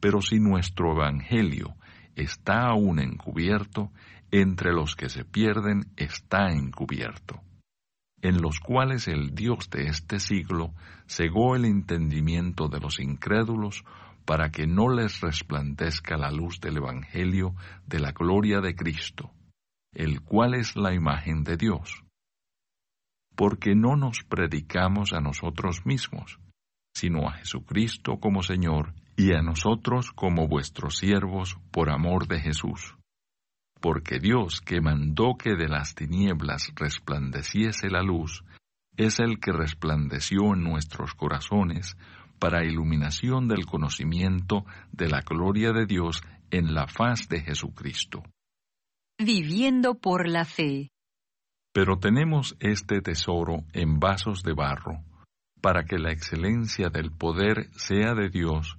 Pero si nuestro Evangelio está aún encubierto, entre los que se pierden está encubierto, en los cuales el Dios de este siglo cegó el entendimiento de los incrédulos para que no les resplandezca la luz del Evangelio de la gloria de Cristo, el cual es la imagen de Dios. Porque no nos predicamos a nosotros mismos, sino a Jesucristo como Señor y a nosotros como vuestros siervos por amor de Jesús. Porque Dios que mandó que de las tinieblas resplandeciese la luz, es el que resplandeció en nuestros corazones para iluminación del conocimiento de la gloria de Dios en la faz de Jesucristo. Viviendo por la fe. Pero tenemos este tesoro en vasos de barro, para que la excelencia del poder sea de Dios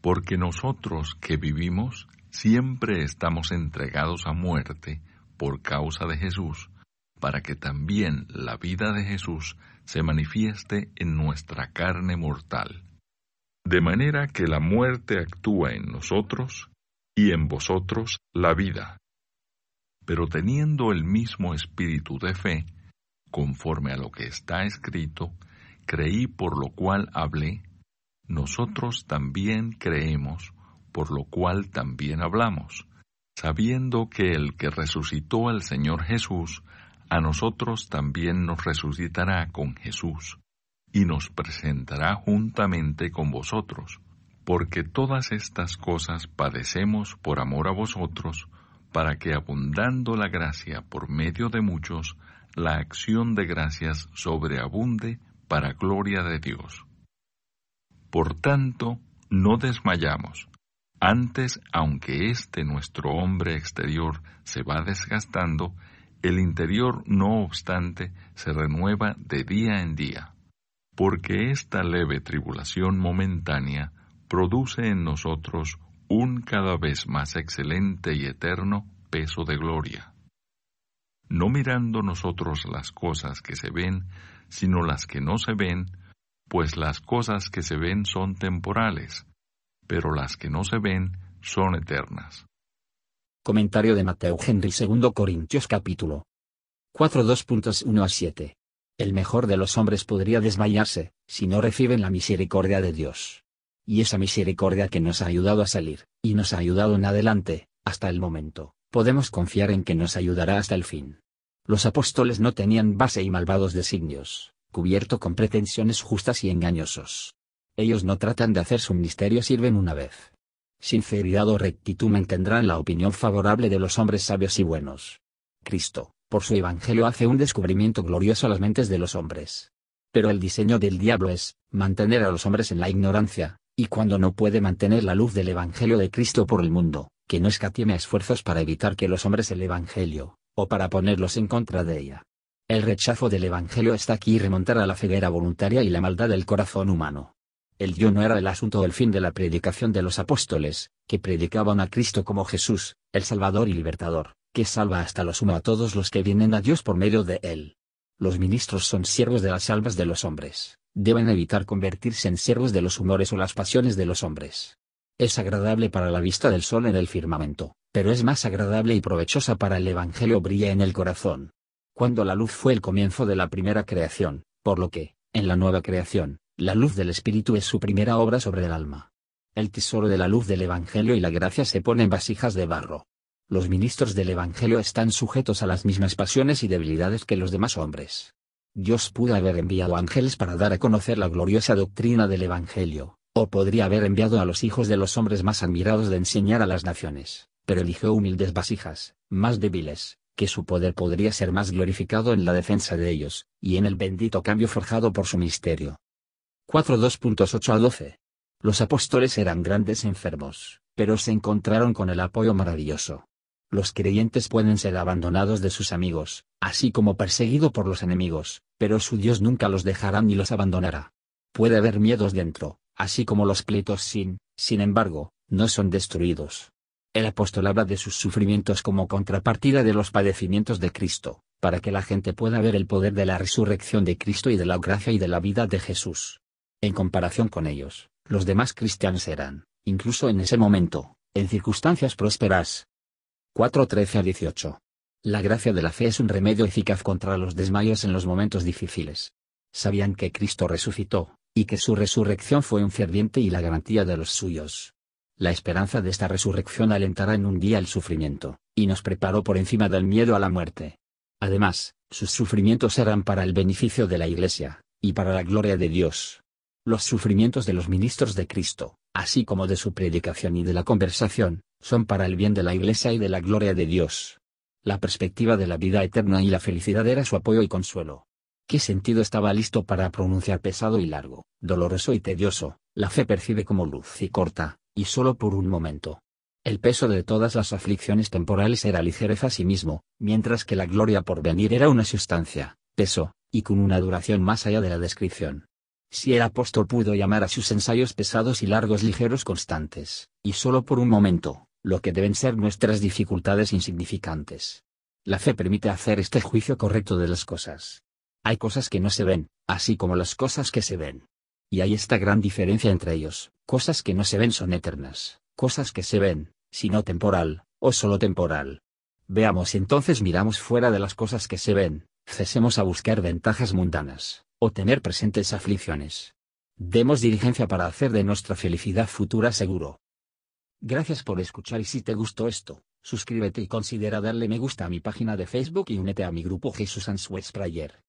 Porque nosotros que vivimos siempre estamos entregados a muerte por causa de Jesús, para que también la vida de Jesús se manifieste en nuestra carne mortal de manera que la muerte actúa en nosotros y en vosotros la vida. Pero teniendo el mismo espíritu de fe, conforme a lo que está escrito, creí por lo cual hablé, nosotros también creemos, por lo cual también hablamos, sabiendo que el que resucitó al Señor Jesús, a nosotros también nos resucitará con Jesús y nos presentará juntamente con vosotros, porque todas estas cosas padecemos por amor a vosotros, para que abundando la gracia por medio de muchos, la acción de gracias sobreabunde para gloria de Dios. Por tanto, no desmayamos. Antes, aunque este nuestro hombre exterior se va desgastando, el interior no obstante se renueva de día en día porque esta leve tribulación momentánea produce en nosotros un cada vez más excelente y eterno peso de gloria. No mirando nosotros las cosas que se ven, sino las que no se ven, pues las cosas que se ven son temporales, pero las que no se ven son eternas. Comentario de Mateo Henry 2 Corintios capítulo 4 2.1 a 7 el mejor de los hombres podría desmayarse, si no reciben la misericordia de Dios. Y esa misericordia que nos ha ayudado a salir, y nos ha ayudado en adelante, hasta el momento, podemos confiar en que nos ayudará hasta el fin. Los apóstoles no tenían base y malvados designios, cubierto con pretensiones justas y engañosos. Ellos no tratan de hacer su ministerio sirven una vez. Sinceridad o rectitud mantendrán la opinión favorable de los hombres sabios y buenos. Cristo, por su evangelio hace un descubrimiento glorioso a las mentes de los hombres. Pero el diseño del diablo es, mantener a los hombres en la ignorancia, y cuando no puede mantener la luz del evangelio de Cristo por el mundo, que no escatima esfuerzos para evitar que los hombres el evangelio, o para ponerlos en contra de ella. El rechazo del evangelio está aquí remontar a la ceguera voluntaria y la maldad del corazón humano. El yo no era el asunto del fin de la predicación de los apóstoles, que predicaban a Cristo como Jesús, el Salvador y Libertador, que salva hasta lo sumo a todos los que vienen a Dios por medio de él. Los ministros son siervos de las almas de los hombres, deben evitar convertirse en siervos de los humores o las pasiones de los hombres. Es agradable para la vista del sol en el firmamento, pero es más agradable y provechosa para el Evangelio brilla en el corazón. Cuando la luz fue el comienzo de la primera creación, por lo que, en la nueva creación, la luz del Espíritu es su primera obra sobre el alma. El tesoro de la luz del Evangelio y la gracia se pone en vasijas de barro. Los ministros del Evangelio están sujetos a las mismas pasiones y debilidades que los demás hombres. Dios pudo haber enviado ángeles para dar a conocer la gloriosa doctrina del Evangelio, o podría haber enviado a los hijos de los hombres más admirados de enseñar a las naciones, pero eligió humildes vasijas, más débiles, que su poder podría ser más glorificado en la defensa de ellos, y en el bendito cambio forjado por su misterio. 4.2.8 a 12. Los apóstoles eran grandes enfermos, pero se encontraron con el apoyo maravilloso. Los creyentes pueden ser abandonados de sus amigos, así como perseguidos por los enemigos, pero su Dios nunca los dejará ni los abandonará. Puede haber miedos dentro, así como los pleitos sin, sin embargo, no son destruidos. El apóstol habla de sus sufrimientos como contrapartida de los padecimientos de Cristo, para que la gente pueda ver el poder de la resurrección de Cristo y de la gracia y de la vida de Jesús. En comparación con ellos, los demás cristianos eran, incluso en ese momento, en circunstancias prósperas, 4.13 a 18. La gracia de la fe es un remedio eficaz contra los desmayos en los momentos difíciles. Sabían que Cristo resucitó, y que su resurrección fue un ferviente y la garantía de los suyos. La esperanza de esta resurrección alentará en un día el sufrimiento, y nos preparó por encima del miedo a la muerte. Además, sus sufrimientos eran para el beneficio de la Iglesia, y para la gloria de Dios. Los sufrimientos de los ministros de Cristo, así como de su predicación y de la conversación, son para el bien de la Iglesia y de la gloria de Dios. La perspectiva de la vida eterna y la felicidad era su apoyo y consuelo. ¿Qué sentido estaba listo para pronunciar pesado y largo, doloroso y tedioso? La fe percibe como luz y corta, y solo por un momento. El peso de todas las aflicciones temporales era ligereza a sí mismo, mientras que la gloria por venir era una sustancia, peso, y con una duración más allá de la descripción. Si el apóstol pudo llamar a sus ensayos pesados y largos ligeros constantes, y solo por un momento, lo que deben ser nuestras dificultades insignificantes. La fe permite hacer este juicio correcto de las cosas. Hay cosas que no se ven, así como las cosas que se ven. Y hay esta gran diferencia entre ellos, cosas que no se ven son eternas, cosas que se ven, sino temporal, o solo temporal. Veamos entonces miramos fuera de las cosas que se ven, cesemos a buscar ventajas mundanas, o tener presentes aflicciones. Demos diligencia para hacer de nuestra felicidad futura seguro. Gracias por escuchar y si te gustó esto, suscríbete y considera darle me gusta a mi página de Facebook y únete a mi grupo Jesús Answers Prayer.